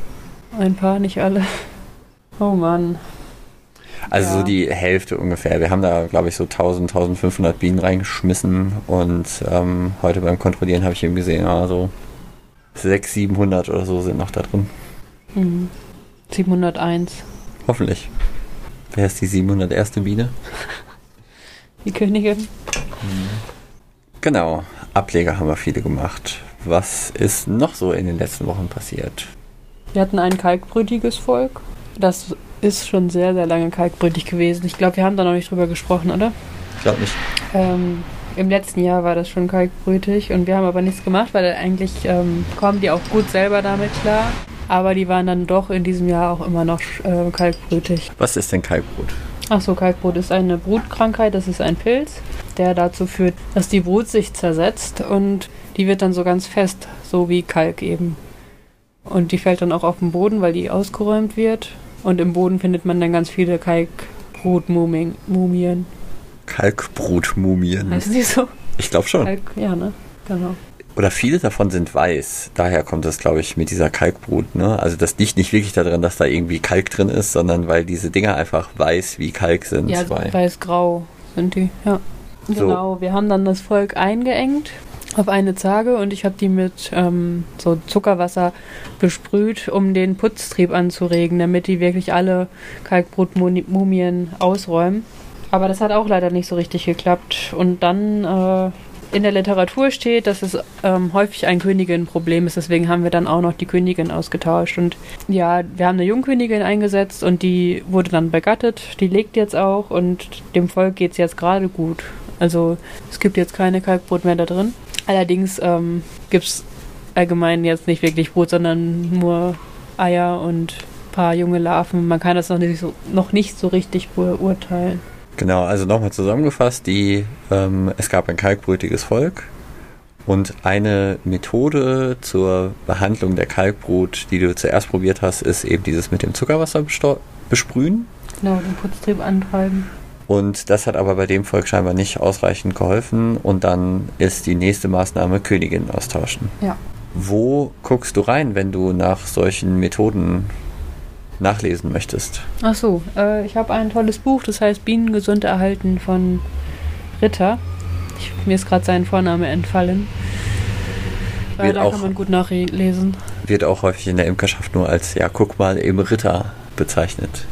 S1: ein paar, nicht alle. Oh Mann.
S2: Also
S1: Ja.
S2: so die Hälfte ungefähr. Wir haben da, glaube ich, so 1000, 1500 Bienen reingeschmissen und ähm, heute beim Kontrollieren habe ich eben gesehen, ja, so 600, 700 oder so sind noch da drin.
S1: Mhm. 701.
S2: Hoffentlich. Wer ist die 701. Biene? *laughs*
S1: Die Königin.
S2: Genau, Ableger haben wir viele gemacht. Was ist noch so in den letzten Wochen passiert?
S1: Wir hatten ein kalkbrütiges Volk. Das ist schon sehr, sehr lange kalkbrütig gewesen. Ich glaube, wir haben da noch nicht drüber gesprochen, oder?
S2: Ich glaube nicht.
S1: Ähm, Im letzten Jahr war das schon kalkbrütig und wir haben aber nichts gemacht, weil eigentlich ähm, kommen die auch gut selber damit klar. Aber die waren dann doch in diesem Jahr auch immer noch äh, kalkbrütig.
S2: Was ist denn Kalkbrut?
S1: Achso, Kalkbrut ist eine Brutkrankheit, das ist ein Pilz, der dazu führt, dass die Brut sich zersetzt und die wird dann so ganz fest, so wie Kalk eben. Und die fällt dann auch auf den Boden, weil die ausgeräumt wird. Und im Boden findet man dann ganz viele Kalkbrutmumien.
S2: Kalkbrutmumien.
S1: Heißen die so?
S2: Ich glaube schon.
S1: Kalk, ja, ne? Genau.
S2: Oder viele davon sind weiß. Daher kommt das, glaube ich, mit dieser Kalkbrut. Ne? Also das liegt nicht wirklich daran, dass da irgendwie Kalk drin ist, sondern weil diese Dinger einfach weiß wie Kalk sind.
S1: Ja, weiß-grau sind die, ja.
S2: So.
S1: Genau, wir haben dann das Volk eingeengt auf eine Zage und ich habe die mit ähm, so Zuckerwasser besprüht, um den Putztrieb anzuregen, damit die wirklich alle Kalkbrutmumien ausräumen. Aber das hat auch leider nicht so richtig geklappt. Und dann äh, in der Literatur steht, dass es ähm, häufig ein Königinproblem ist. Deswegen haben wir dann auch noch die Königin ausgetauscht. Und ja, wir haben eine Jungkönigin eingesetzt und die wurde dann begattet. Die legt jetzt auch und dem Volk geht es jetzt gerade gut. Also es gibt jetzt keine Kalkbrut mehr da drin. Allerdings ähm, gibt es allgemein jetzt nicht wirklich Brut, sondern nur Eier und ein paar junge Larven. Man kann das noch nicht so, noch nicht so richtig beurteilen.
S2: Genau, also nochmal zusammengefasst, die, ähm, es gab ein kalkbrütiges Volk und eine Methode zur Behandlung der Kalkbrut, die du zuerst probiert hast, ist eben dieses mit dem Zuckerwasser besprühen.
S1: Genau, den Putztrieb antreiben.
S2: Und das hat aber bei dem Volk scheinbar nicht ausreichend geholfen und dann ist die nächste Maßnahme Königin austauschen.
S1: Ja.
S2: Wo guckst du rein, wenn du nach solchen Methoden nachlesen möchtest?
S1: Ach so, äh, ich habe ein tolles Buch, das heißt Bienen gesund erhalten von Ritter. Ich, mir ist gerade sein Vorname entfallen.
S2: Wird
S1: da
S2: auch-
S1: kann man gut nachlesen.
S2: Wird auch häufig in der Imkerschaft nur als, ja, guck mal, eben Ritter bezeichnet.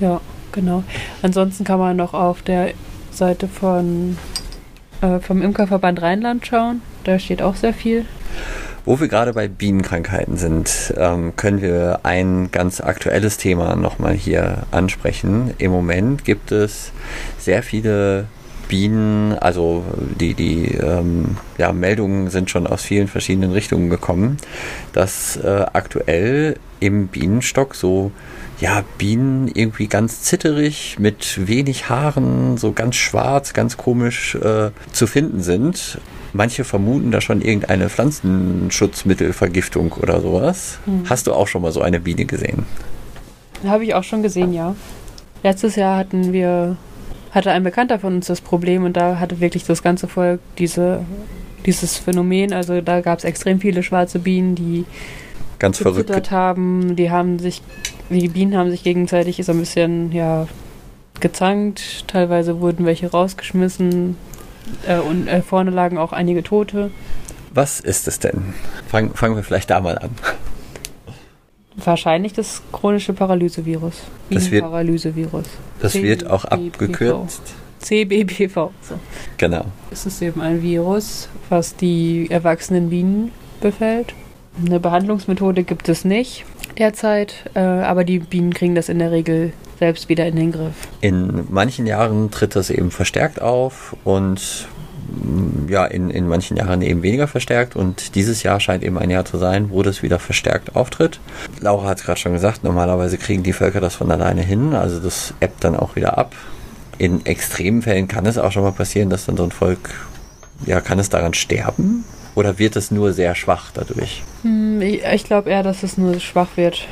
S1: Ja, genau. Ansonsten kann man noch auf der Seite von äh, vom Imkerverband Rheinland schauen. Da steht auch sehr viel.
S2: Wo wir gerade bei Bienenkrankheiten sind, ähm, können wir ein ganz aktuelles Thema nochmal hier ansprechen. Im Moment gibt es sehr viele Bienen, also die, die ähm, ja, Meldungen sind schon aus vielen verschiedenen Richtungen gekommen, dass äh, aktuell im Bienenstock so ja, Bienen irgendwie ganz zitterig, mit wenig Haaren, so ganz schwarz, ganz komisch äh, zu finden sind. Manche vermuten da schon irgendeine Pflanzenschutzmittelvergiftung oder sowas.
S1: Mhm.
S2: Hast du auch schon mal so eine Biene gesehen?
S1: Habe ich auch schon gesehen, ja. Letztes Jahr hatten wir, hatte ein Bekannter von uns das Problem und da hatte wirklich das ganze Volk diese, dieses Phänomen. Also da gab es extrem viele schwarze Bienen, die
S2: Ganz verrückt.
S1: haben. Die haben sich, die Bienen haben sich gegenseitig so ein bisschen, ja, gezankt. Teilweise wurden welche rausgeschmissen. Äh, und äh, vorne lagen auch einige Tote.
S2: Was ist es denn? Fang, fangen wir vielleicht da mal an.
S1: Wahrscheinlich das chronische Paralysevirus.
S2: Das wird-
S1: Paralysevirus.
S2: Das wird auch abgekürzt.
S1: CBPV. So.
S2: Genau.
S1: Es ist eben ein Virus, was die erwachsenen Bienen befällt. Eine Behandlungsmethode gibt es nicht derzeit, äh, aber die Bienen kriegen das in der Regel selbst wieder in den Griff.
S2: In manchen Jahren tritt das eben verstärkt auf und mm, ja, in, in manchen Jahren eben weniger verstärkt und dieses Jahr scheint eben ein Jahr zu sein, wo das wieder verstärkt auftritt. Laura hat es gerade schon gesagt, normalerweise kriegen die Völker das von alleine hin, also das ebbt dann auch wieder ab. In extremen Fällen kann es auch schon mal passieren, dass dann so ein Volk, ja, kann es daran sterben? Oder wird es nur sehr schwach dadurch?
S1: Hm, ich ich glaube eher, dass es nur schwach wird.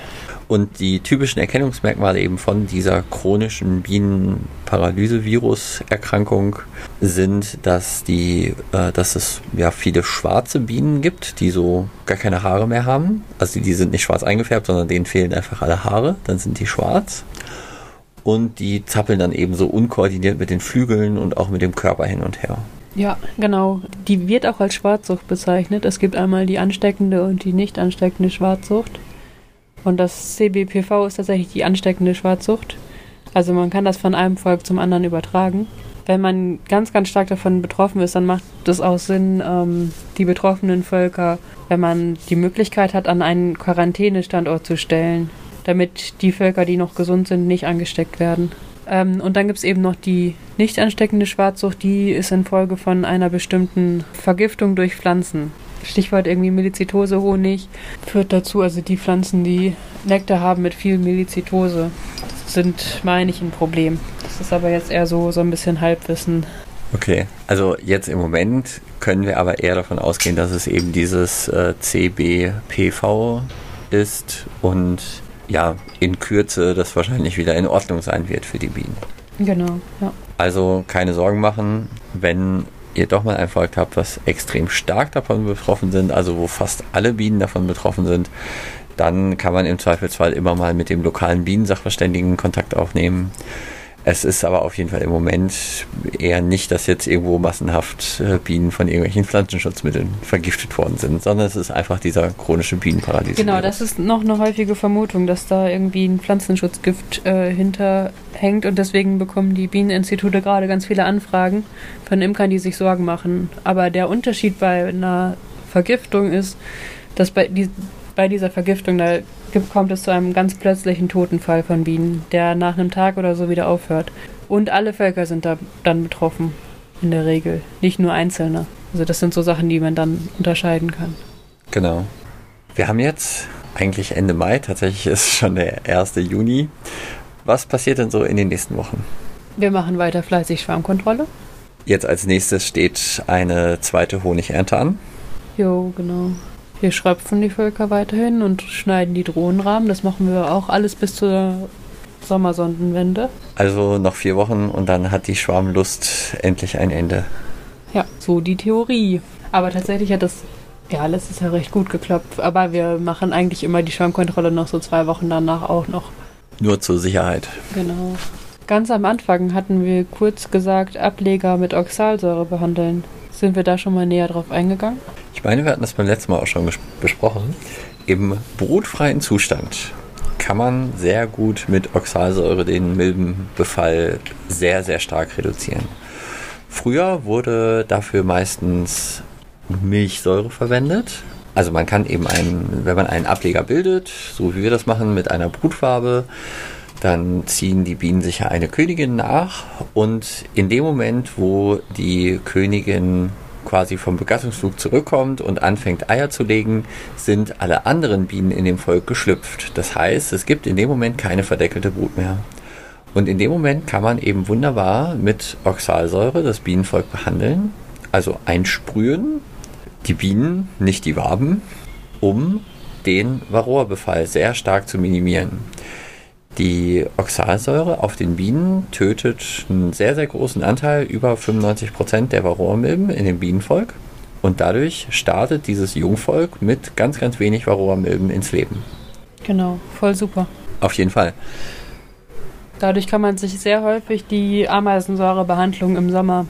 S2: Und die typischen Erkennungsmerkmale eben von dieser chronischen Bienenparalysevirus-Erkrankung sind, dass die, äh, dass es ja viele schwarze Bienen gibt, die so gar keine Haare mehr haben. Also die sind nicht schwarz eingefärbt, sondern denen fehlen einfach alle Haare. Dann sind die schwarz. Und die zappeln dann eben so unkoordiniert mit den Flügeln und auch mit dem Körper hin und her.
S1: Ja, genau. Die wird auch als Schwarzsucht bezeichnet. Es gibt einmal die ansteckende und die nicht ansteckende Schwarzsucht. Und das CBPV ist tatsächlich die ansteckende Schwarzsucht. Also man kann das von einem Volk zum anderen übertragen. Wenn man ganz, ganz stark davon betroffen ist, dann macht es auch Sinn, ähm, die betroffenen Völker, wenn man die Möglichkeit hat, an einen Quarantänestandort zu stellen, damit die Völker, die noch gesund sind, nicht angesteckt werden. Ähm, und dann gibt es eben noch die nicht ansteckende Schwarzsucht, die ist infolge von einer bestimmten Vergiftung durch Pflanzen. Stichwort irgendwie Melizitose, Honig führt dazu, also die Pflanzen, die Nektar haben mit viel Melizitose, sind, meine ich, ein Problem. Das ist aber jetzt eher so, so ein bisschen Halbwissen.
S2: Okay, also jetzt im Moment können wir aber eher davon ausgehen, dass es eben dieses äh, CBPV ist und ja, in Kürze das wahrscheinlich wieder in Ordnung sein wird für die Bienen.
S1: Genau, ja.
S2: Also keine Sorgen machen, wenn ihr doch mal ein Volk habt, was extrem stark davon betroffen sind, also wo fast alle Bienen davon betroffen sind, dann kann man im Zweifelsfall immer mal mit dem lokalen Bienensachverständigen Kontakt aufnehmen es ist aber auf jeden Fall im Moment eher nicht, dass jetzt irgendwo massenhaft äh, Bienen von irgendwelchen Pflanzenschutzmitteln vergiftet worden sind, sondern es ist einfach dieser chronische Bienenparadies.
S1: Genau, das ist noch eine häufige Vermutung, dass da irgendwie ein Pflanzenschutzgift äh, hinterhängt und deswegen bekommen die Bieneninstitute gerade ganz viele Anfragen von Imkern, die sich Sorgen machen. Aber der Unterschied bei einer Vergiftung ist, dass bei, die, bei dieser Vergiftung da kommt es zu einem ganz plötzlichen Totenfall von Bienen, der nach einem Tag oder so wieder aufhört. Und alle Völker sind da dann betroffen, in der Regel, nicht nur Einzelne. Also das sind so Sachen, die man dann unterscheiden kann.
S2: Genau. Wir haben jetzt eigentlich Ende Mai, tatsächlich ist schon der 1. Juni. Was passiert denn so in den nächsten Wochen?
S1: Wir machen weiter fleißig Schwarmkontrolle.
S2: Jetzt als nächstes steht eine zweite Honigernte an.
S1: Jo, genau. Wir schröpfen die Völker weiterhin und schneiden die Drohnenrahmen. Das machen wir auch alles bis zur Sommersondenwende.
S2: Also noch vier Wochen und dann hat die Schwarmlust endlich ein Ende.
S1: Ja, so die Theorie. Aber tatsächlich hat das ja letztes Jahr recht gut geklappt. Aber wir machen eigentlich immer die Schwarmkontrolle noch so zwei Wochen danach auch noch.
S2: Nur zur Sicherheit.
S1: Genau. Ganz am Anfang hatten wir kurz gesagt, Ableger mit Oxalsäure behandeln. Sind wir da schon mal näher drauf eingegangen?
S2: Ich meine, wir hatten das beim letzten Mal auch schon besprochen. Im brutfreien Zustand kann man sehr gut mit Oxalsäure den Milbenbefall sehr, sehr stark reduzieren. Früher wurde dafür meistens Milchsäure verwendet. Also man kann eben einen, wenn man einen Ableger bildet, so wie wir das machen, mit einer Brutfarbe, dann ziehen die Bienen sicher eine Königin nach und in dem Moment, wo die Königin quasi vom Begattungsflug zurückkommt und anfängt Eier zu legen, sind alle anderen Bienen in dem Volk geschlüpft. Das heißt, es gibt in dem Moment keine verdeckelte Brut mehr. Und in dem Moment kann man eben wunderbar mit Oxalsäure das Bienenvolk behandeln, also einsprühen, die Bienen, nicht die Waben, um den Varroabefall sehr stark zu minimieren. Die Oxalsäure auf den Bienen tötet einen sehr, sehr großen Anteil, über 95 Prozent der Varroamilben in dem Bienenvolk. Und dadurch startet dieses Jungvolk mit ganz, ganz wenig Varroamilben ins Leben.
S1: Genau, voll super.
S2: Auf jeden Fall.
S1: Dadurch kann man sich sehr häufig die Ameisensäurebehandlung im Sommer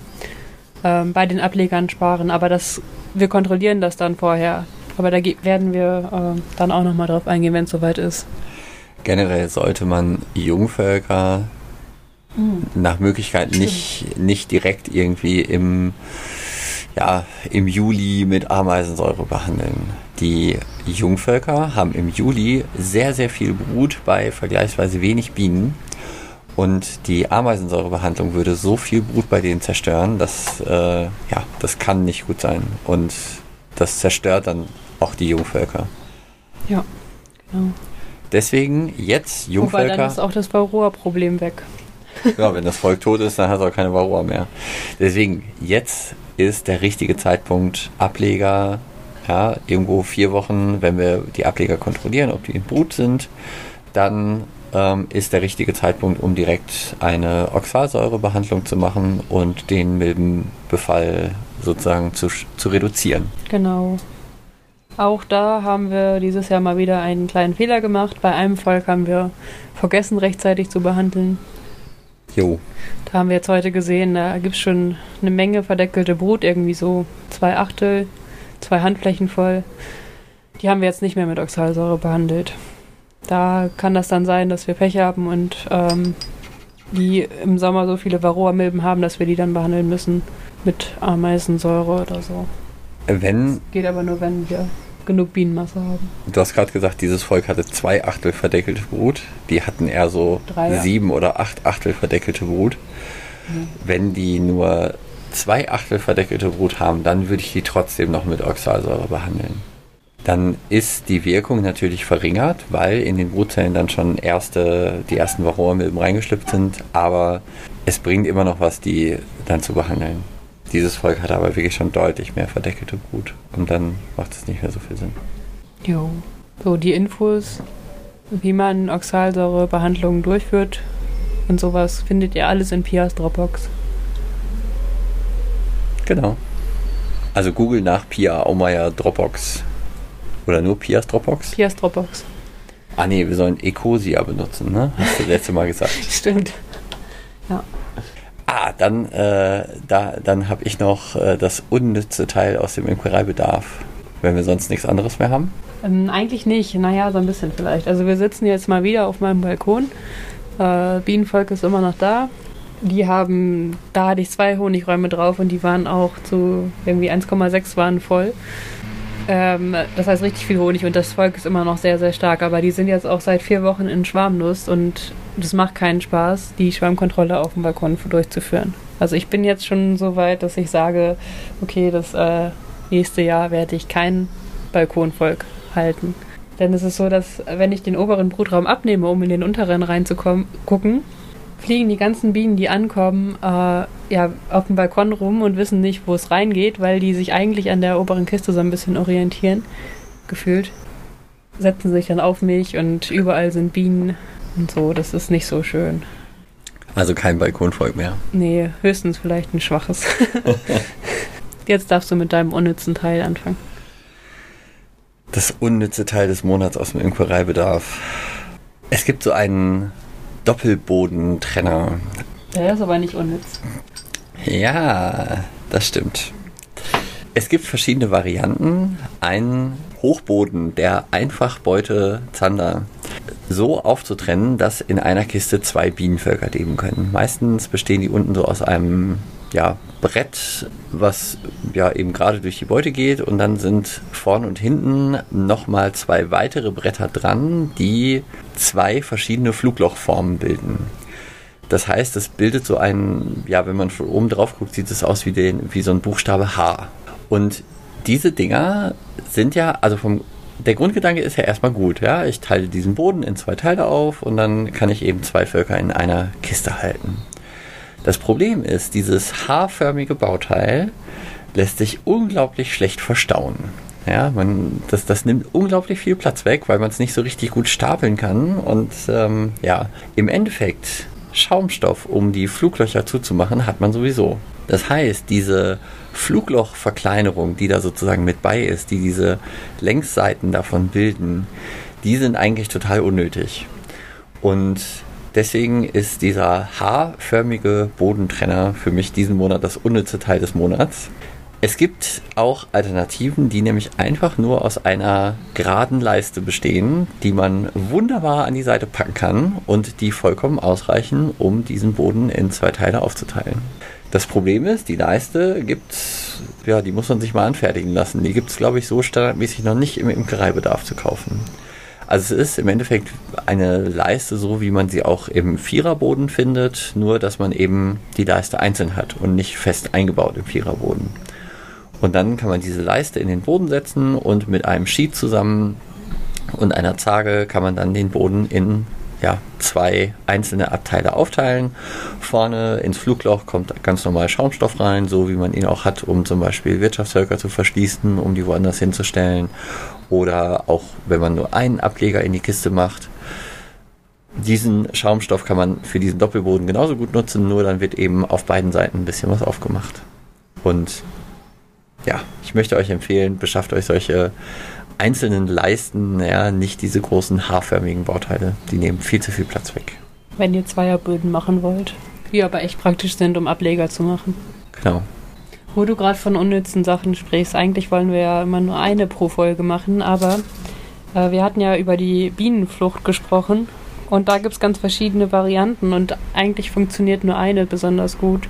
S1: ähm, bei den Ablegern sparen. Aber das, wir kontrollieren das dann vorher. Aber da werden wir äh, dann auch nochmal drauf eingehen, wenn es soweit ist.
S2: Generell sollte man Jungvölker mhm. nach Möglichkeit nicht, nicht direkt irgendwie im, ja, im Juli mit Ameisensäure behandeln. Die Jungvölker haben im Juli sehr, sehr viel Brut bei vergleichsweise wenig Bienen. Und die Ameisensäurebehandlung würde so viel Brut bei denen zerstören, dass äh, ja, das kann nicht gut sein. Und das zerstört dann auch die Jungvölker.
S1: Ja, genau.
S2: Deswegen jetzt Jungvölker. Wobei
S1: dann ist auch das Varroa-Problem weg.
S2: ja, wenn das Volk tot ist, dann hat es auch keine Varroa mehr. Deswegen jetzt ist der richtige Zeitpunkt, Ableger, ja, irgendwo vier Wochen, wenn wir die Ableger kontrollieren, ob die in Brut sind, dann ähm, ist der richtige Zeitpunkt, um direkt eine Oxalsäurebehandlung zu machen und den Milbenbefall sozusagen zu, zu reduzieren.
S1: Genau. Auch da haben wir dieses Jahr mal wieder einen kleinen Fehler gemacht. Bei einem Volk haben wir vergessen, rechtzeitig zu behandeln.
S2: Jo.
S1: Da haben wir jetzt heute gesehen, da gibt es schon eine Menge verdeckelte Brut, irgendwie so zwei Achtel, zwei Handflächen voll. Die haben wir jetzt nicht mehr mit Oxalsäure behandelt. Da kann das dann sein, dass wir Pech haben und ähm, die im Sommer so viele Varroa-Milben haben, dass wir die dann behandeln müssen mit Ameisensäure oder so.
S2: Wenn.
S1: Geht aber nur, wenn wir genug Bienenmasse haben.
S2: Du hast gerade gesagt, dieses Volk hatte zwei Achtel verdeckelte Brut. Die hatten eher so
S1: Drei, ja.
S2: sieben oder acht Achtel verdeckelte Brut. Wenn die nur zwei Achtel verdeckelte Brut haben, dann würde ich die trotzdem noch mit Oxalsäure behandeln. Dann ist die Wirkung natürlich verringert, weil in den Brutzellen dann schon erste, die ersten Varroamilben reingeschlüpft sind, aber es bringt immer noch was, die dann zu behandeln. Dieses Volk hat aber wirklich schon deutlich mehr verdeckelte Brut und dann macht es nicht mehr so viel Sinn.
S1: Jo. So, die Infos, wie man Oxalsäurebehandlungen durchführt und sowas, findet ihr alles in Pias Dropbox.
S2: Genau. Also Google nach Pia Aumeier Dropbox. Oder nur Pias Dropbox?
S1: Pias Dropbox.
S2: Ah nee, wir sollen Ecosia benutzen, ne? Hast du letzte Mal gesagt. *laughs*
S1: Stimmt. Ja.
S2: Ah, dann, äh, da, dann habe ich noch äh, das unnütze Teil aus dem Imkereibedarf, wenn wir sonst nichts anderes mehr haben.
S1: Ähm, eigentlich nicht. Naja, so ein bisschen vielleicht. Also wir sitzen jetzt mal wieder auf meinem Balkon. Äh, Bienenvolk ist immer noch da. Die haben, da hatte ich zwei Honigräume drauf und die waren auch zu irgendwie 1,6 waren voll. Ähm, das heißt richtig viel Honig und das Volk ist immer noch sehr, sehr stark. Aber die sind jetzt auch seit vier Wochen in Schwarmlust und das macht keinen Spaß, die Schwarmkontrolle auf dem Balkon durchzuführen. Also ich bin jetzt schon so weit, dass ich sage, okay, das äh, nächste Jahr werde ich kein Balkonvolk halten. Denn es ist so, dass wenn ich den oberen Brutraum abnehme, um in den unteren reinzukommen, gucken, fliegen die ganzen Bienen, die ankommen, äh, ja, auf dem Balkon rum und wissen nicht, wo es reingeht, weil die sich eigentlich an der oberen Kiste so ein bisschen orientieren, gefühlt. Setzen sich dann auf mich und überall sind Bienen und so. Das ist nicht so schön.
S2: Also kein Balkonvolk mehr.
S1: Nee, höchstens vielleicht ein schwaches. *laughs* Jetzt darfst du mit deinem unnützen Teil anfangen.
S2: Das unnütze Teil des Monats aus dem Imkereibedarf. Es gibt so einen Doppelbodentrenner.
S1: Der ist aber nicht unnütz.
S2: Ja, das stimmt. Es gibt verschiedene Varianten. Ein Hochboden der Einfachbeute Zander so aufzutrennen, dass in einer Kiste zwei Bienenvölker leben können. Meistens bestehen die unten so aus einem ja, Brett, was ja eben gerade durch die Beute geht und dann sind vorn und hinten nochmal zwei weitere Bretter dran, die zwei verschiedene Fluglochformen bilden. Das heißt, es bildet so ein, ja, wenn man von oben drauf guckt, sieht es aus wie, den, wie so ein Buchstabe H. Und diese Dinger sind ja, also vom, der Grundgedanke ist ja erstmal gut, ja. Ich teile diesen Boden in zwei Teile auf und dann kann ich eben zwei Völker in einer Kiste halten. Das Problem ist, dieses H-förmige Bauteil lässt sich unglaublich schlecht verstauen. Ja, man, das, das nimmt unglaublich viel Platz weg, weil man es nicht so richtig gut stapeln kann. Und ähm, ja, im Endeffekt Schaumstoff, um die Fluglöcher zuzumachen, hat man sowieso. Das heißt, diese Fluglochverkleinerung, die da sozusagen mit bei ist, die diese Längsseiten davon bilden, die sind eigentlich total unnötig. Und deswegen ist dieser H-förmige Bodentrenner für mich diesen Monat das unnütze Teil des Monats. Es gibt auch Alternativen, die nämlich einfach nur aus einer geraden Leiste bestehen, die man wunderbar an die Seite packen kann und die vollkommen ausreichen, um diesen Boden in zwei Teile aufzuteilen. Das Problem ist, die Leiste gibt's, ja, die muss man sich mal anfertigen lassen. Die gibt es, glaube ich, so standardmäßig noch nicht im Imkereibedarf zu kaufen. Also es ist im Endeffekt eine Leiste, so wie man sie auch im Viererboden findet, nur dass man eben die Leiste einzeln hat und nicht fest eingebaut im Viererboden. Und dann kann man diese Leiste in den Boden setzen und mit einem Sheet zusammen und einer Zage kann man dann den Boden in ja, zwei einzelne Abteile aufteilen. Vorne ins Flugloch kommt ganz normal Schaumstoff rein, so wie man ihn auch hat, um zum Beispiel Wirtschaftshölker zu verschließen, um die woanders hinzustellen. Oder auch wenn man nur einen Ableger in die Kiste macht. Diesen Schaumstoff kann man für diesen Doppelboden genauso gut nutzen, nur dann wird eben auf beiden Seiten ein bisschen was aufgemacht. Und ja, ich möchte euch empfehlen, beschafft euch solche einzelnen Leisten, ja, nicht diese großen haarförmigen Bauteile. Die nehmen viel zu viel Platz weg.
S1: Wenn ihr Zweierböden machen wollt, die aber echt praktisch sind, um Ableger zu machen.
S2: Genau.
S1: Wo du gerade von unnützen Sachen sprichst, eigentlich wollen wir ja immer nur eine pro Folge machen, aber äh, wir hatten ja über die Bienenflucht gesprochen und da gibt es ganz verschiedene Varianten und eigentlich funktioniert nur eine besonders gut.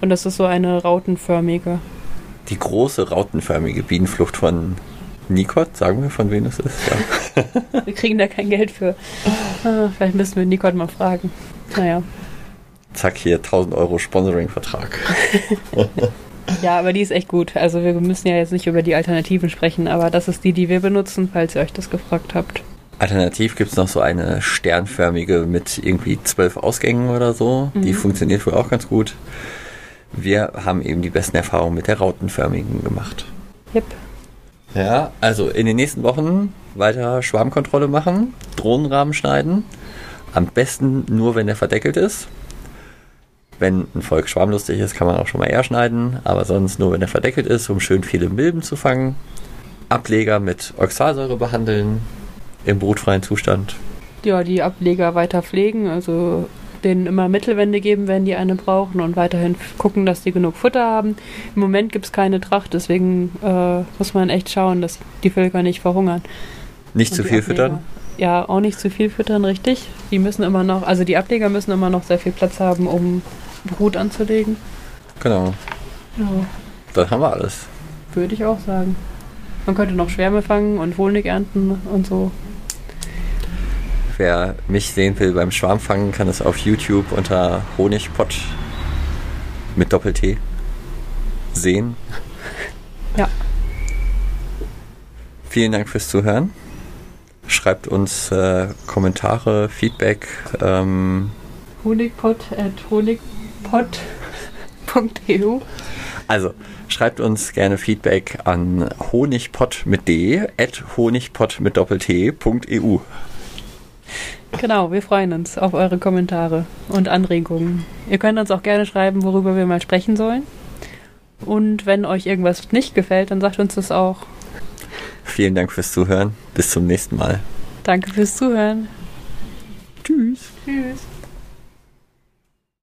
S1: Und das ist so eine rautenförmige.
S2: Die große rautenförmige Bienenflucht von Nikot, sagen wir, von wem es ist. Ja. *laughs*
S1: wir kriegen da kein Geld für. Ah, vielleicht müssen wir Nikot mal fragen. Naja.
S2: Zack, hier 1000 Euro Sponsoring-Vertrag. *laughs*
S1: ja, aber die ist echt gut. Also wir müssen ja jetzt nicht über die Alternativen sprechen, aber das ist die, die wir benutzen, falls ihr euch das gefragt habt.
S2: Alternativ gibt es noch so eine sternförmige mit irgendwie zwölf Ausgängen oder so. Mhm. Die funktioniert wohl auch ganz gut. Wir haben eben die besten Erfahrungen mit der rautenförmigen gemacht.
S1: Yep.
S2: Ja, also in den nächsten Wochen weiter Schwarmkontrolle machen, Drohnenrahmen schneiden. Am besten nur, wenn der verdeckelt ist. Wenn ein Volk schwarmlustig ist, kann man auch schon mal eher schneiden, aber sonst nur, wenn er verdeckelt ist, um schön viele Milben zu fangen. Ableger mit Oxalsäure behandeln im brutfreien Zustand.
S1: Ja, die Ableger weiter pflegen, also denen immer Mittelwände geben, wenn die eine brauchen und weiterhin gucken, dass die genug Futter haben. Im Moment gibt es keine Tracht, deswegen äh, muss man echt schauen, dass die Völker nicht verhungern.
S2: Nicht und zu viel Ableger, füttern?
S1: Ja, auch nicht zu viel füttern, richtig. Die müssen immer noch, also die Ableger müssen immer noch sehr viel Platz haben, um Brut anzulegen.
S2: Genau.
S1: Ja.
S2: Dann haben wir alles.
S1: Würde ich auch sagen. Man könnte noch Schwärme fangen und Honig ernten und so.
S2: Wer mich sehen will beim Schwarmfangen, kann es auf YouTube unter Honigpott mit Doppel-T sehen. *laughs*
S1: Ja.
S2: Vielen Dank fürs Zuhören. Schreibt uns äh, Kommentare, Feedback. Ähm,
S1: Honigpott at honigpott.eu
S2: Also, schreibt uns gerne Feedback an honigpott mit d at honigpott mit doppelt.eu.
S1: Genau, wir freuen uns auf eure Kommentare und Anregungen. Ihr könnt uns auch gerne schreiben, worüber wir mal sprechen sollen. Und wenn euch irgendwas nicht gefällt, dann sagt uns das auch.
S2: Vielen Dank fürs Zuhören. Bis zum nächsten Mal.
S1: Danke fürs Zuhören.
S2: Tschüss.
S1: Tschüss.